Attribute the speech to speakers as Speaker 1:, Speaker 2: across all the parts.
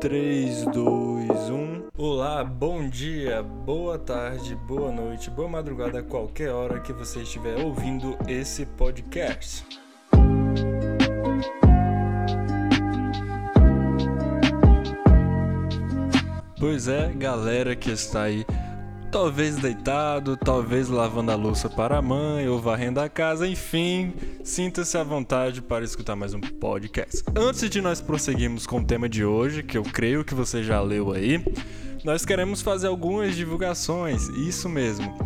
Speaker 1: 3, 2, 1. Olá, bom dia, boa tarde, boa noite, boa madrugada, qualquer hora que você estiver ouvindo esse podcast. Pois é, galera que está aí talvez deitado, talvez lavando a louça para a mãe ou varrendo a casa, enfim, sinta-se à vontade para escutar mais um podcast. Antes de nós prosseguirmos com o tema de hoje, que eu creio que você já leu aí, nós queremos fazer algumas divulgações, isso mesmo.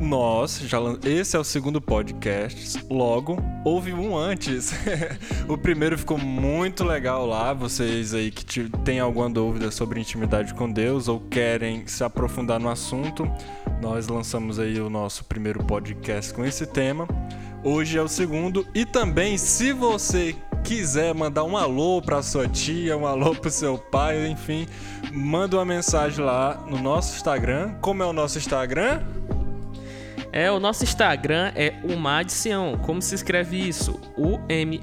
Speaker 1: Nós, já, esse é o segundo podcast, logo houve um antes. o primeiro ficou muito legal lá. Vocês aí que têm alguma dúvida sobre intimidade com Deus ou querem se aprofundar no assunto, nós lançamos aí o nosso primeiro podcast com esse tema. Hoje é o segundo e também se você quiser mandar um alô para sua tia, um alô para seu pai, enfim, manda uma mensagem lá no nosso Instagram. Como é o nosso Instagram?
Speaker 2: É, o nosso Instagram é o Madsião. Como se escreve isso? U-M-A-D-S-I-A-O.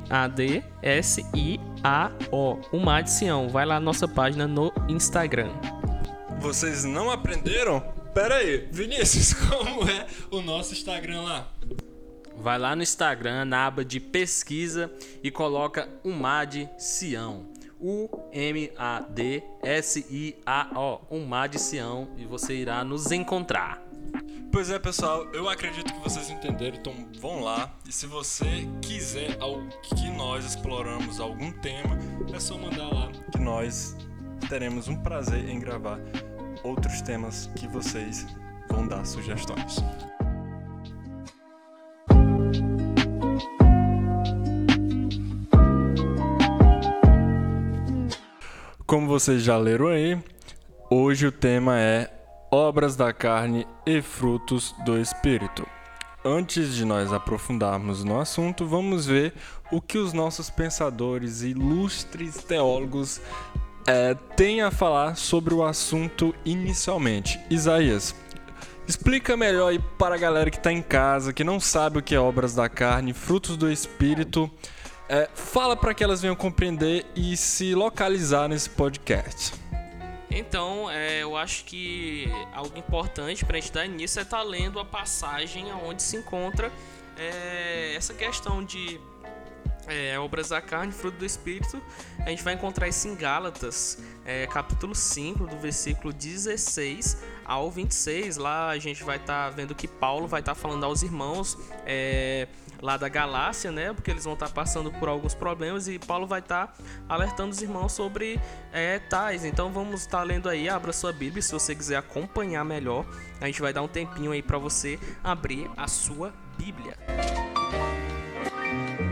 Speaker 2: O Madsião. Vai lá na nossa página no Instagram.
Speaker 1: Vocês não aprenderam? Pera aí, Vinícius, como é o nosso Instagram lá?
Speaker 2: Vai lá no Instagram, na aba de pesquisa e coloca Umad Sião. U-M-A-D-S-I-A-O. Umad Sião. E você irá nos encontrar.
Speaker 1: Pois é, pessoal, eu acredito que vocês entenderam, então vão lá. E se você quiser que nós exploramos algum tema, é só mandar lá que nós teremos um prazer em gravar outros temas que vocês vão dar sugestões. Como vocês já leram aí, hoje o tema é obras da carne e frutos do Espírito. Antes de nós aprofundarmos no assunto, vamos ver o que os nossos pensadores e ilustres teólogos é, têm a falar sobre o assunto inicialmente. Isaías, explica melhor aí para a galera que está em casa, que não sabe o que é obras da carne, frutos do Espírito. É, fala para que elas venham compreender e se localizar nesse podcast.
Speaker 2: Então, é, eu acho que algo importante para a gente dar início é estar tá lendo a passagem onde se encontra é, essa questão de é, obras da carne, fruto do Espírito. A gente vai encontrar isso em Gálatas, é, capítulo 5, do versículo 16 ao 26. Lá a gente vai estar tá vendo que Paulo vai estar tá falando aos irmãos. É, lá da Galácia, né? Porque eles vão estar tá passando por alguns problemas e Paulo vai estar tá alertando os irmãos sobre é, tais. Então vamos estar tá lendo aí, abra sua Bíblia se você quiser acompanhar melhor. A gente vai dar um tempinho aí para você abrir a sua Bíblia. com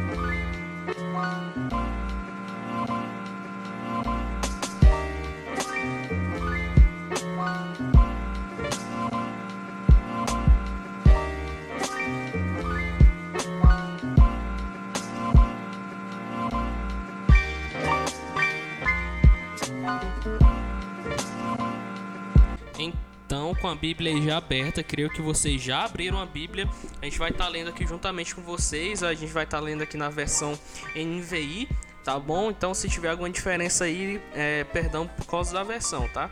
Speaker 2: a Bíblia já aberta, creio que vocês já abriram a Bíblia. A gente vai estar tá lendo aqui juntamente com vocês. A gente vai estar tá lendo aqui na versão NVI, tá bom? Então, se tiver alguma diferença aí, é, perdão por causa da versão, tá?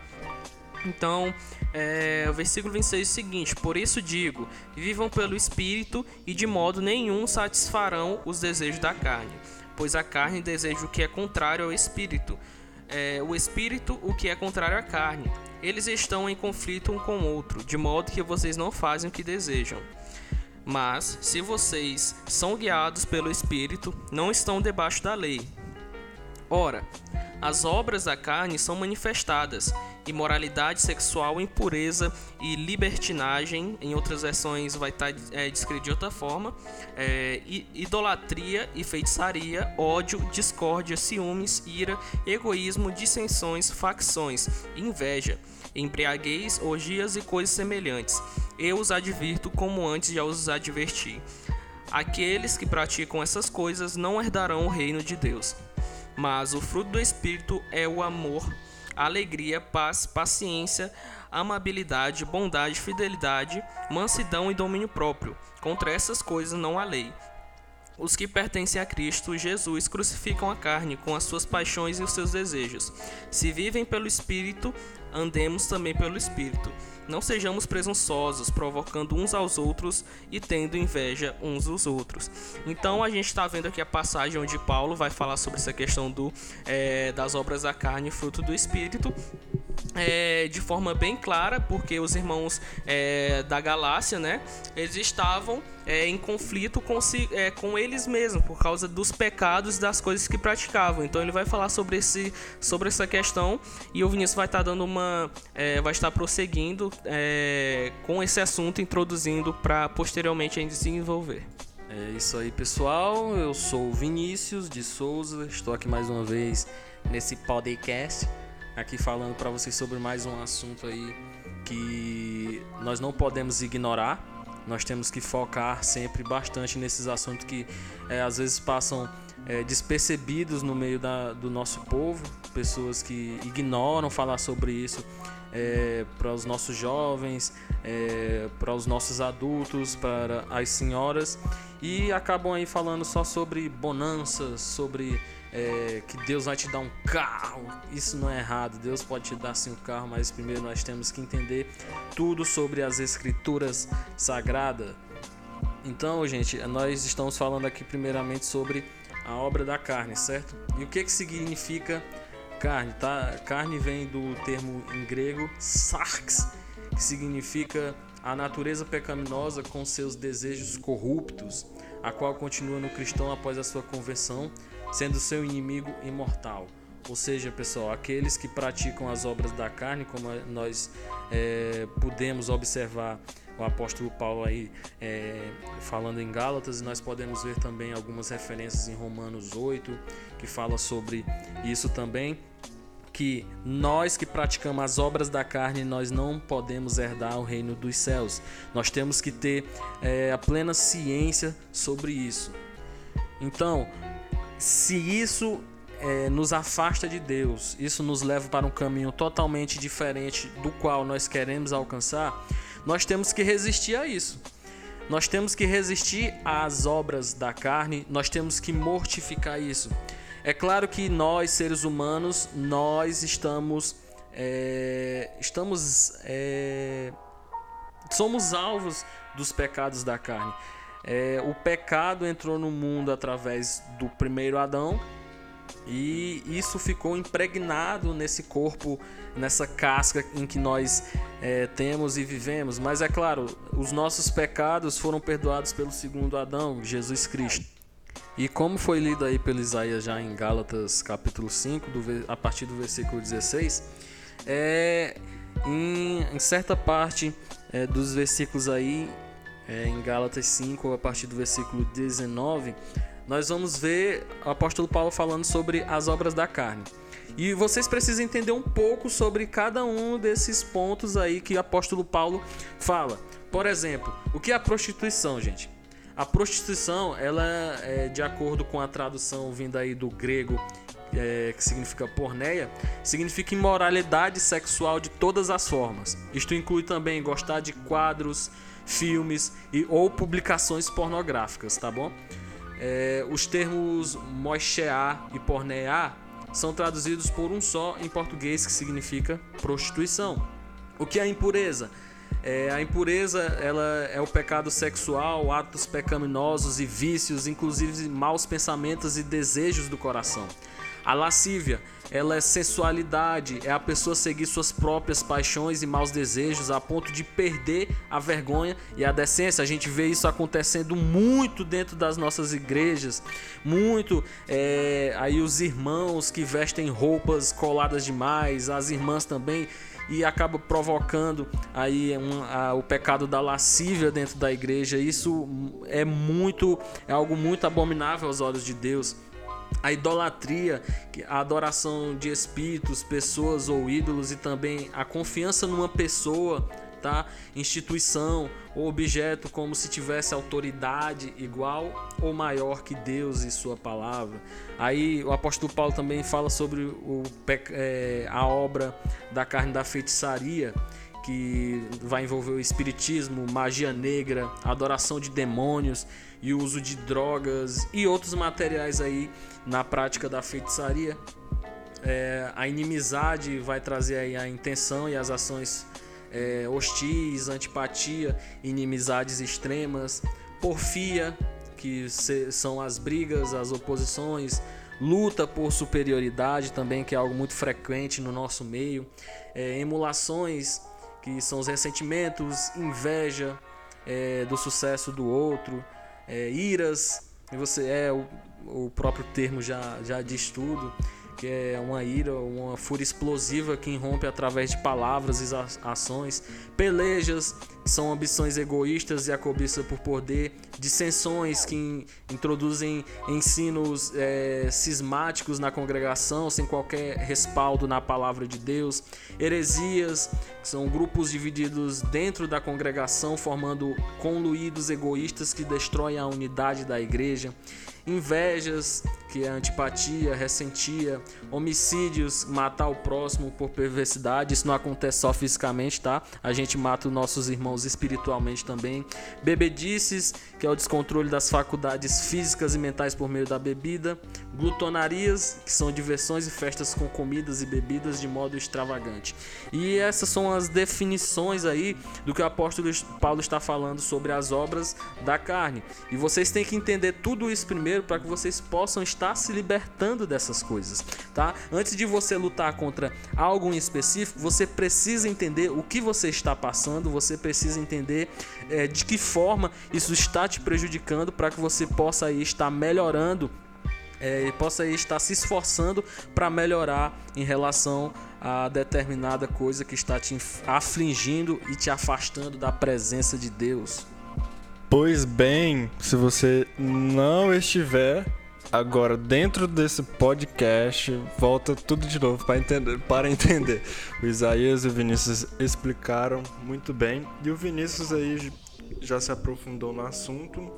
Speaker 2: Então, é, o versículo 26 é o seguinte: Por isso digo, vivam pelo Espírito e de modo nenhum satisfarão os desejos da carne, pois a carne deseja o que é contrário ao Espírito, é, o Espírito o que é contrário à carne eles estão em conflito um com o outro, de modo que vocês não fazem o que desejam. Mas, se vocês são guiados pelo Espírito, não estão debaixo da lei. Ora, as obras da carne são manifestadas: imoralidade sexual, impureza e libertinagem. Em outras versões vai estar é, descrito de outra forma: é, idolatria e feitiçaria, ódio, discórdia, ciúmes, ira, egoísmo, dissensões, facções, inveja embriaguez, orgias e coisas semelhantes. Eu os advirto como antes já os adverti. Aqueles que praticam essas coisas não herdarão o reino de Deus. Mas o fruto do Espírito é o amor, alegria, paz, paciência, amabilidade, bondade, fidelidade, mansidão e domínio próprio. Contra essas coisas não há lei. Os que pertencem a Cristo Jesus crucificam a carne com as suas paixões e os seus desejos. Se vivem pelo Espírito, andemos também pelo Espírito. Não sejamos presunçosos, provocando uns aos outros e tendo inveja uns dos outros. Então a gente está vendo aqui a passagem onde Paulo vai falar sobre essa questão do, é, das obras da carne, fruto do Espírito. É, de forma bem clara, porque os irmãos é, da Galácia, né, eles estavam é, em conflito com, si, é, com eles mesmos por causa dos pecados das coisas que praticavam. Então ele vai falar sobre, esse, sobre essa questão e o Vinícius vai estar tá dando uma, é, vai estar prosseguindo é, com esse assunto, introduzindo para posteriormente a desenvolver.
Speaker 3: É isso aí, pessoal. Eu sou o Vinícius de Souza. Estou aqui mais uma vez nesse podcast, aqui falando para vocês sobre mais um assunto aí que nós não podemos ignorar. Nós temos que focar sempre bastante nesses assuntos que é, às vezes passam é, despercebidos no meio da, do nosso povo, pessoas que ignoram falar sobre isso é, para os nossos jovens, é, para os nossos adultos, para as senhoras e acabam aí falando só sobre bonanças, sobre é, que Deus vai te dar um carro. Isso não é errado, Deus pode te dar sim um carro, mas primeiro nós temos que entender tudo sobre as escrituras sagradas. Então, gente, nós estamos falando aqui primeiramente sobre a obra da carne, certo? E o que que significa carne, tá? Carne vem do termo em grego sarx, que significa a natureza pecaminosa com seus desejos corruptos, a qual continua no cristão após a sua conversão, sendo seu inimigo imortal. Ou seja, pessoal, aqueles que praticam as obras da carne, como nós é, podemos observar o apóstolo Paulo aí é, falando em Gálatas, e nós podemos ver também algumas referências em Romanos 8 que fala sobre isso também que nós que praticamos as obras da carne, nós não podemos herdar o reino dos céus. Nós temos que ter é, a plena ciência sobre isso. Então, se isso é, nos afasta de Deus, isso nos leva para um caminho totalmente diferente do qual nós queremos alcançar, nós temos que resistir a isso. Nós temos que resistir às obras da carne, nós temos que mortificar isso. É claro que nós, seres humanos, nós estamos. É, estamos. É, somos alvos dos pecados da carne. É, o pecado entrou no mundo através do primeiro Adão e isso ficou impregnado nesse corpo, nessa casca em que nós é, temos e vivemos. Mas é claro, os nossos pecados foram perdoados pelo segundo Adão, Jesus Cristo. E como foi lido aí pelo Isaías já em Gálatas capítulo 5, do, a partir do versículo 16, é, em, em certa parte é, dos versículos aí, é, em Gálatas 5, a partir do versículo 19, nós vamos ver o apóstolo Paulo falando sobre as obras da carne. E vocês precisam entender um pouco sobre cada um desses pontos aí que o apóstolo Paulo fala. Por exemplo, o que é a prostituição, gente? A prostituição, ela é de acordo com a tradução vinda aí do grego, é, que significa porneia, significa imoralidade sexual de todas as formas. Isto inclui também gostar de quadros, filmes e ou publicações pornográficas, tá bom? É, os termos mocheá e porneá são traduzidos por um só em português que significa prostituição. O que é impureza? É, a impureza ela é o pecado sexual, atos pecaminosos e vícios, inclusive maus pensamentos e desejos do coração. A lascívia, ela é sensualidade, é a pessoa seguir suas próprias paixões e maus desejos a ponto de perder a vergonha e a decência. A gente vê isso acontecendo muito dentro das nossas igrejas, muito é, aí os irmãos que vestem roupas coladas demais, as irmãs também e acaba provocando aí um, a, o pecado da lascívia dentro da igreja. Isso é muito, é algo muito abominável aos olhos de Deus. A idolatria, a adoração de espíritos, pessoas ou ídolos e também a confiança numa pessoa tá? Instituição ou objeto como se tivesse autoridade igual ou maior que Deus e sua palavra. Aí o apóstolo Paulo também fala sobre o, é, a obra da carne da feitiçaria, que vai envolver o espiritismo, magia negra, adoração de demônios e o uso de drogas e outros materiais aí na prática da feitiçaria. É, a inimizade vai trazer aí a intenção e as ações é, hostis, antipatia, inimizades extremas, porfia, que se, são as brigas, as oposições, luta por superioridade também, que é algo muito frequente no nosso meio, é, emulações, que são os ressentimentos, inveja é, do sucesso do outro, é, iras, você é o, o próprio termo já, já diz tudo que é uma ira, uma fúria explosiva que irrompe através de palavras e ações, pelejas, são ambições egoístas e a cobiça por poder, dissensões que introduzem ensinos é, cismáticos na congregação, sem qualquer respaldo na palavra de Deus, heresias, são grupos divididos dentro da congregação, formando conluídos egoístas que destroem a unidade da igreja, invejas, que é antipatia, ressentia, homicídios, matar o próximo por perversidade, isso não acontece só fisicamente, tá? A gente mata os nossos irmãos espiritualmente também. Bebedices, que é o descontrole das faculdades físicas e mentais por meio da bebida. Glutonarias, que são diversões e festas com comidas e bebidas de modo extravagante. E essas são as definições aí do que o apóstolo Paulo está falando sobre as obras da carne. E vocês têm que entender tudo isso primeiro para que vocês possam estar se libertando dessas coisas, tá? Antes de você lutar contra algo em específico, você precisa entender o que você está passando, você precisa entender é, de que forma isso está te prejudicando para que você possa aí estar melhorando é, possa estar se esforçando para melhorar em relação a determinada coisa que está te afligindo e te afastando da presença de Deus.
Speaker 1: Pois bem, se você não estiver agora dentro desse podcast, volta tudo de novo para entender, para entender. O Isaías e o Vinícius explicaram muito bem e o Vinícius aí já se aprofundou no assunto.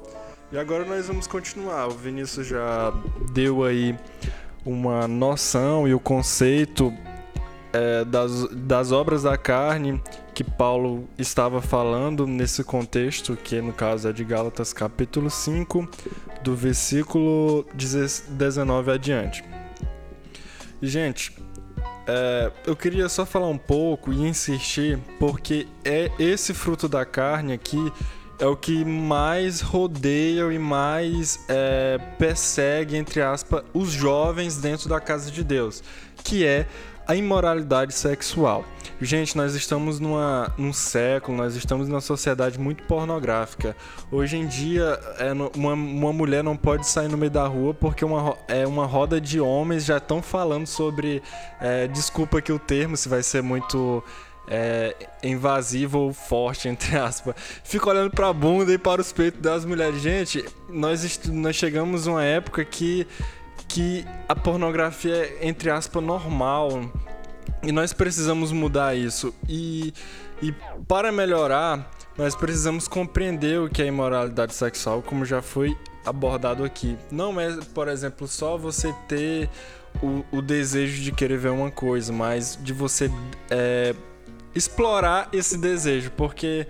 Speaker 1: E agora nós vamos continuar. O Vinícius já deu aí uma noção e o conceito é, das, das obras da carne que Paulo estava falando nesse contexto, que no caso é de Gálatas capítulo 5, do versículo 19 adiante. Gente, é, eu queria só falar um pouco e insistir, porque é esse fruto da carne aqui é o que mais rodeia e mais é, persegue, entre aspas, os jovens dentro da casa de Deus, que é a imoralidade sexual. Gente, nós estamos numa, num século, nós estamos numa sociedade muito pornográfica. Hoje em dia, é, uma, uma mulher não pode sair no meio da rua porque uma, é, uma roda de homens já estão falando sobre. É, desculpa aqui o termo, se vai ser muito é, invasivo ou forte, entre aspas. Fica olhando para bunda e para os peitos das mulheres. Gente, nós, nós chegamos a uma época que, que a pornografia é, entre aspas, normal. E nós precisamos mudar isso. E, e para melhorar, nós precisamos compreender o que é imoralidade sexual, como já foi abordado aqui. Não é, por exemplo, só você ter o, o desejo de querer ver uma coisa, mas de você. É, explorar esse desejo, porque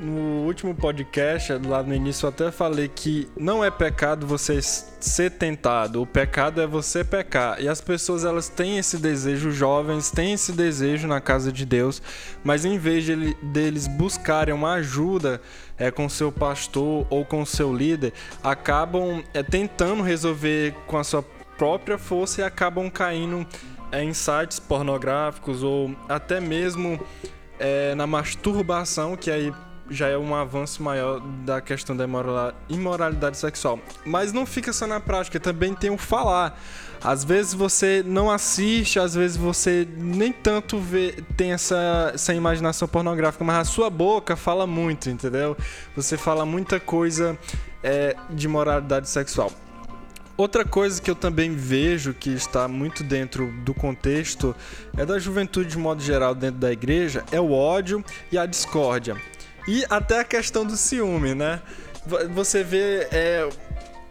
Speaker 1: no último podcast, lá no início, eu até falei que não é pecado você ser tentado, o pecado é você pecar. E as pessoas elas têm esse desejo, jovens têm esse desejo na casa de Deus, mas em vez de ele, deles buscarem uma ajuda é, com seu pastor ou com seu líder, acabam é, tentando resolver com a sua própria força e acabam caindo é, em sites pornográficos ou até mesmo é, na masturbação, que aí já é um avanço maior da questão da imoralidade sexual. Mas não fica só na prática, também tem o falar. Às vezes você não assiste, às vezes você nem tanto vê, tem essa, essa imaginação pornográfica, mas a sua boca fala muito, entendeu? Você fala muita coisa é, de moralidade sexual. Outra coisa que eu também vejo que está muito dentro do contexto é da juventude de modo geral dentro da igreja é o ódio e a discórdia. E até a questão do ciúme, né? Você vê é,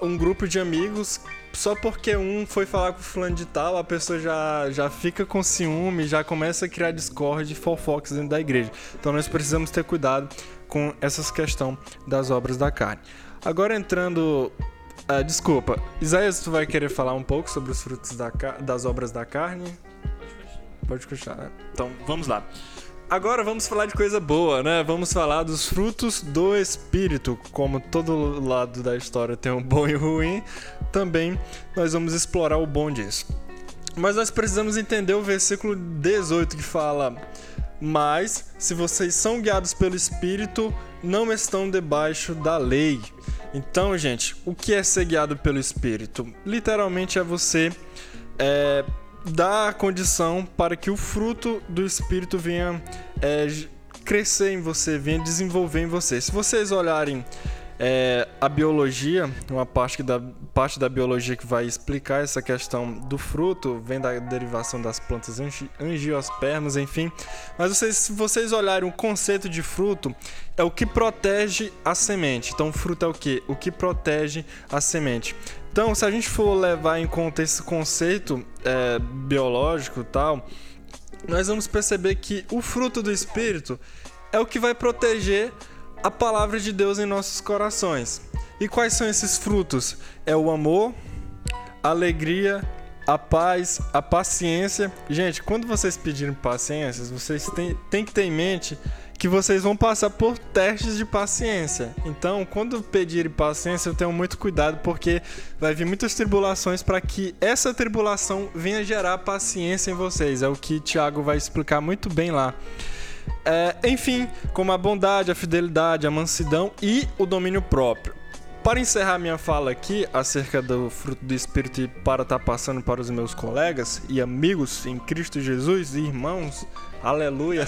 Speaker 1: um grupo de amigos só porque um foi falar com o fulano de tal, a pessoa já, já fica com ciúme, já começa a criar discórdia e fofocas dentro da igreja. Então nós precisamos ter cuidado com essas questão das obras da carne. Agora entrando Uh, desculpa, Isaías, tu vai querer falar um pouco sobre os frutos da, das obras da carne? Pode continuar. Né? Então, vamos lá. Agora vamos falar de coisa boa, né? Vamos falar dos frutos do Espírito. Como todo lado da história tem um bom e ruim, também nós vamos explorar o bom disso. Mas nós precisamos entender o versículo 18 que fala: Mas se vocês são guiados pelo Espírito, não estão debaixo da lei. Então, gente, o que é ser guiado pelo Espírito? Literalmente é você é, dar a condição para que o fruto do Espírito venha é, crescer em você, venha desenvolver em você. Se vocês olharem é, a biologia, uma parte da, parte da biologia que vai explicar essa questão do fruto, vem da derivação das plantas angiospermas, enfim. Mas vocês, se vocês olharem o conceito de fruto, é o que protege a semente. Então, fruto é o que? O que protege a semente. Então, se a gente for levar em conta esse conceito é, biológico tal, nós vamos perceber que o fruto do Espírito é o que vai proteger a palavra de Deus em nossos corações. E quais são esses frutos? É o amor, a alegria, a paz, a paciência. Gente, quando vocês pedirem paciência, vocês têm, têm que ter em mente que vocês vão passar por testes de paciência. Então, quando pedirem paciência, eu tenho muito cuidado porque vai vir muitas tribulações para que essa tribulação venha gerar paciência em vocês. É o que Tiago vai explicar muito bem lá. É, enfim, como a bondade, a fidelidade, a mansidão e o domínio próprio. Para encerrar minha fala aqui acerca do fruto do Espírito e para estar tá passando para os meus colegas e amigos em Cristo Jesus e irmãos, aleluia,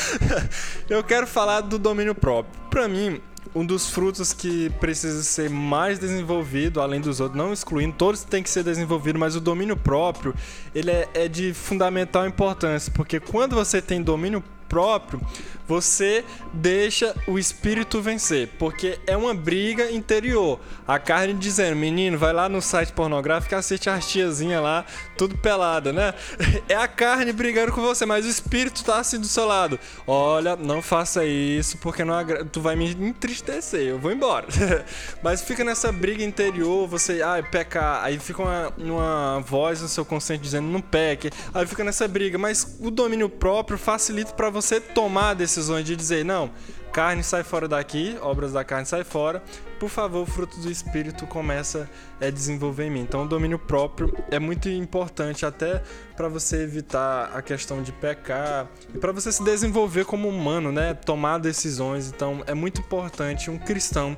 Speaker 1: eu quero falar do domínio próprio. Para mim, um dos frutos que precisa ser mais desenvolvido, além dos outros, não excluindo, todos têm que ser desenvolvidos, mas o domínio próprio, ele é, é de fundamental importância, porque quando você tem domínio próprio, você deixa o espírito vencer, porque é uma briga interior. A carne dizendo, menino, vai lá no site pornográfico e assiste as tiazinhas lá, tudo pelada, né? É a carne brigando com você, mas o espírito tá assim do seu lado. Olha, não faça isso, porque não agra... tu vai me entristecer, eu vou embora. mas fica nessa briga interior, você, ai, ah, pecar, aí fica uma, uma voz no seu consciente dizendo, não peque, aí fica nessa briga, mas o domínio próprio facilita para você tomar decisões de dizer, não, carne sai fora daqui, obras da carne sai fora, por favor, o fruto do Espírito começa a desenvolver em mim. Então, o domínio próprio é muito importante até para você evitar a questão de pecar e para você se desenvolver como humano, né? Tomar decisões. Então, é muito importante um cristão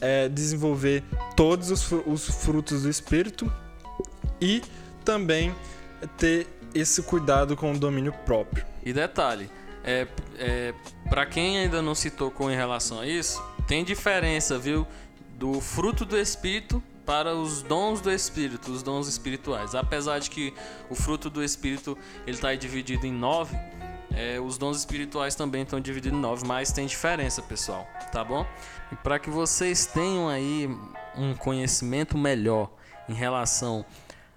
Speaker 1: é, desenvolver todos os, os frutos do Espírito e também ter esse cuidado com o domínio próprio.
Speaker 3: E detalhe, é, é, para quem ainda não se tocou em relação a isso, tem diferença, viu? Do fruto do Espírito para os dons do Espírito, os dons espirituais. Apesar de que o fruto do Espírito ele está dividido em nove, é, os dons espirituais também estão divididos em nove, mas tem diferença, pessoal, tá bom? E para que vocês tenham aí um conhecimento melhor em relação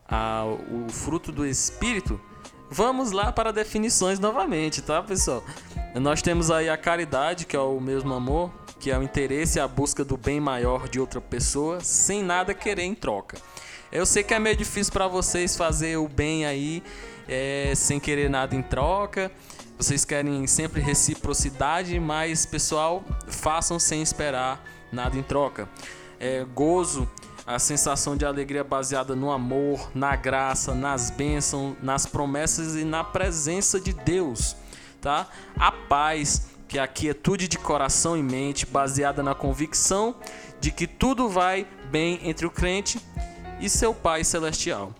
Speaker 3: ao fruto do Espírito, Vamos lá para definições novamente, tá, pessoal? Nós temos aí a caridade, que é o mesmo amor, que é o interesse e a busca do bem maior de outra pessoa, sem nada querer em troca. Eu sei que é meio difícil para vocês fazer o bem aí é, sem querer nada em troca. Vocês querem sempre reciprocidade, mas pessoal, façam sem esperar nada em troca. É, gozo a sensação de alegria baseada no amor, na graça, nas bênçãos, nas promessas e na presença de Deus, tá? A paz, que é a quietude de coração e mente, baseada na convicção de que tudo vai bem entre o crente e seu Pai celestial.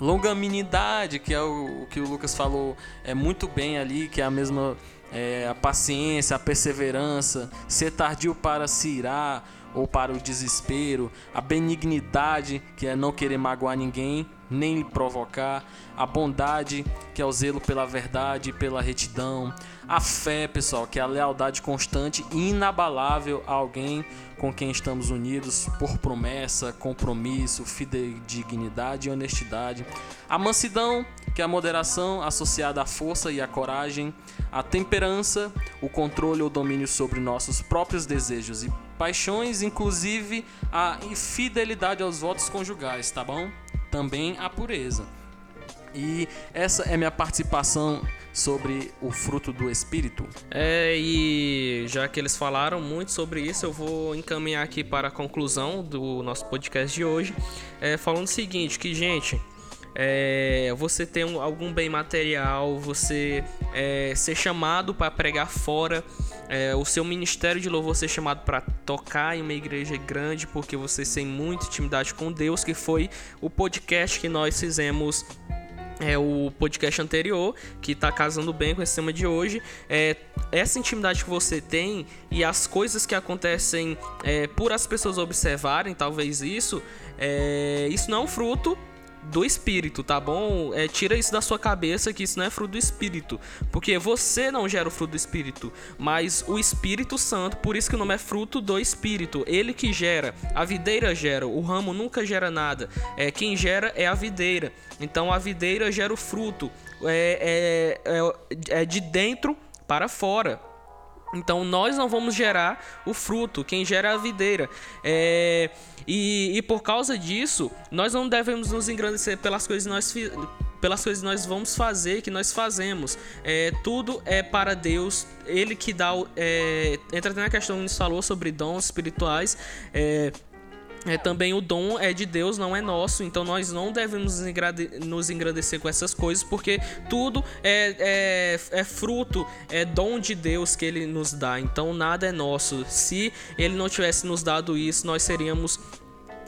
Speaker 3: Longanimidade, que é o, que o Lucas falou é muito bem ali, que é a mesma é, a paciência, a perseverança, ser tardio para se irar, ou para o desespero, a benignidade, que é não querer magoar ninguém, nem lhe provocar, a bondade, que é o zelo pela verdade e pela retidão, a fé, pessoal, que é a lealdade constante e inabalável a alguém com quem estamos unidos por promessa, compromisso, fidedignidade e honestidade, a mansidão, que é a moderação associada à força e à coragem, a temperança, o controle ou domínio sobre nossos próprios desejos e paixões, inclusive a infidelidade aos votos conjugais, tá bom? Também a pureza. E essa é minha participação sobre o fruto do espírito.
Speaker 2: É, e já que eles falaram muito sobre isso, eu vou encaminhar aqui para a conclusão do nosso podcast de hoje, é, falando o seguinte, que gente, é, você ter um, algum bem material, você é, ser chamado para pregar fora, é, o seu ministério de louvor ser chamado para tocar em uma igreja grande, porque você tem muita intimidade com Deus, que foi o podcast que nós fizemos é o podcast anterior, que está casando bem com esse tema de hoje. É, essa intimidade que você tem e as coisas que acontecem é, por as pessoas observarem, talvez isso, é, isso não é um fruto do espírito, tá bom? É, tira isso da sua cabeça que isso não é fruto do espírito, porque você não gera o fruto do espírito, mas o Espírito Santo, por isso que o nome é fruto do espírito, ele que gera, a videira gera, o ramo nunca gera nada, é quem gera é a videira, então a videira gera o fruto, é, é, é, é de dentro para fora. Então nós não vamos gerar o fruto, quem gera é a videira. É, e, e, por causa disso, nós não devemos nos engrandecer pelas coisas que nós pelas coisas nós vamos fazer, que nós fazemos. É, tudo é para Deus, Ele que dá. É, entra na questão que nos falou sobre dons espirituais. É, é, também o dom é de Deus, não é nosso, então nós não devemos nos engrandecer com essas coisas, porque tudo é, é, é, fruto, é dom de Deus que Ele nos dá, então nada é nosso. Se Ele não tivesse nos dado isso, nós seríamos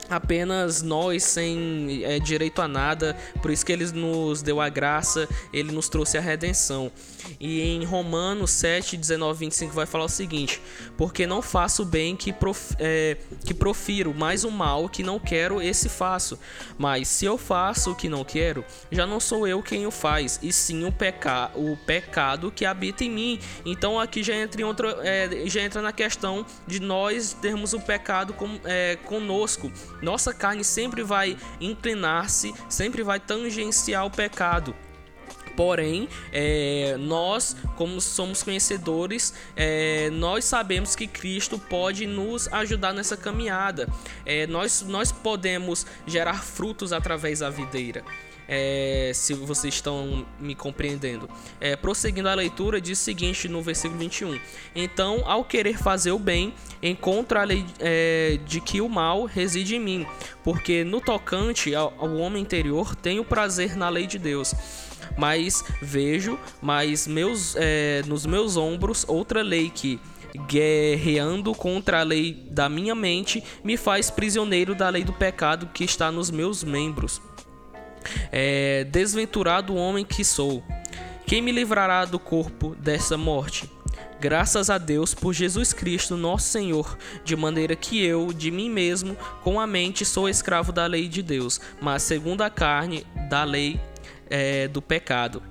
Speaker 2: apenas nós sem é, direito a nada, por isso que ele nos deu a graça, ele nos trouxe a redenção. E em Romanos 7, 19, 25 vai falar o seguinte: Porque não faço o bem que, prof, é, que profiro, mas o mal que não quero, esse faço. Mas se eu faço o que não quero, já não sou eu quem o faz, e sim o, peca, o pecado que habita em mim. Então aqui já entra, em outra, é, já entra na questão de nós termos o pecado com, é, conosco nossa carne sempre vai inclinar-se, sempre vai tangenciar o pecado. Porém, é, nós, como somos conhecedores, é, nós sabemos que Cristo pode nos ajudar nessa caminhada. É, nós, nós podemos gerar frutos através da videira é, se vocês estão me compreendendo. É, prosseguindo a leitura, diz o seguinte no versículo 21. Então, ao querer fazer o bem, encontro a lei é, de que o mal reside em mim, porque no tocante ao, ao homem interior tenho prazer na lei de Deus mas vejo, mas meus, é, nos meus ombros outra lei que guerreando contra a lei da minha mente me faz prisioneiro da lei do pecado que está nos meus membros. É, desventurado homem que sou, quem me livrará do corpo dessa morte? Graças a Deus por Jesus Cristo, nosso Senhor, de maneira que eu, de mim mesmo, com a mente, sou escravo da lei de Deus, mas segundo a carne, da lei é, do pecado.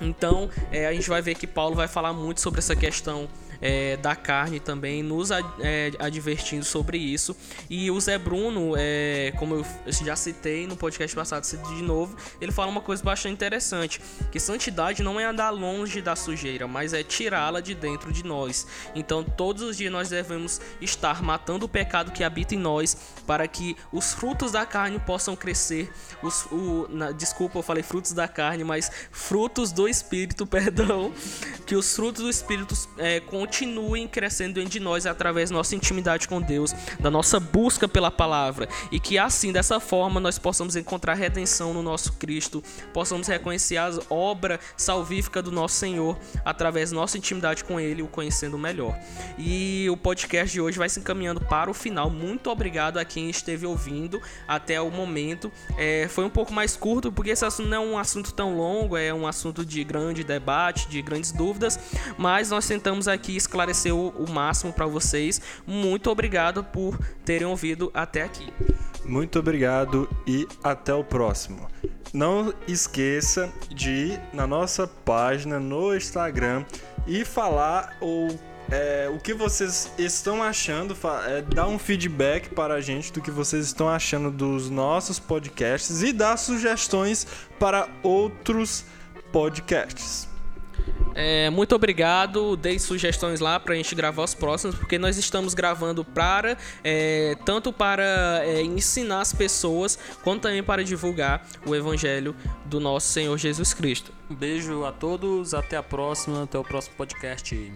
Speaker 2: Então, é, a gente vai ver que Paulo vai falar muito sobre essa questão é, da carne também, nos ad, é, advertindo sobre isso. E o Zé Bruno, é, como eu já citei no podcast passado, de novo, ele fala uma coisa bastante interessante: que santidade não é andar longe da sujeira, mas é tirá-la de dentro de nós. Então, todos os dias nós devemos estar matando o pecado que habita em nós, para que os frutos da carne possam crescer. Os, o, na, desculpa, eu falei frutos da carne, mas frutos do Espírito, perdão, que os frutos do Espírito é, continuem crescendo dentro de nós através da nossa intimidade com Deus, da nossa busca pela palavra e que assim, dessa forma, nós possamos encontrar redenção no nosso Cristo, possamos reconhecer a obra salvífica do nosso Senhor através da nossa intimidade com Ele, o conhecendo melhor. E o podcast de hoje vai se encaminhando para o final. Muito obrigado a quem esteve ouvindo até o momento. É, foi um pouco mais curto porque esse assunto não é um assunto tão longo, é um assunto de grande debate, de grandes dúvidas, mas nós tentamos aqui esclarecer o, o máximo para vocês. Muito obrigado por terem ouvido até aqui.
Speaker 1: Muito obrigado e até o próximo. Não esqueça de ir na nossa página no Instagram e falar ou é, o que vocês estão achando, é, dar um feedback para a gente do que vocês estão achando dos nossos podcasts e dar sugestões para outros podcasts.
Speaker 2: É, muito obrigado. Dei sugestões lá para a gente gravar os próximos, porque nós estamos gravando para é, tanto para é, ensinar as pessoas, quanto também para divulgar o Evangelho do nosso Senhor Jesus Cristo.
Speaker 3: Um beijo a todos, até a próxima, até o próximo podcast.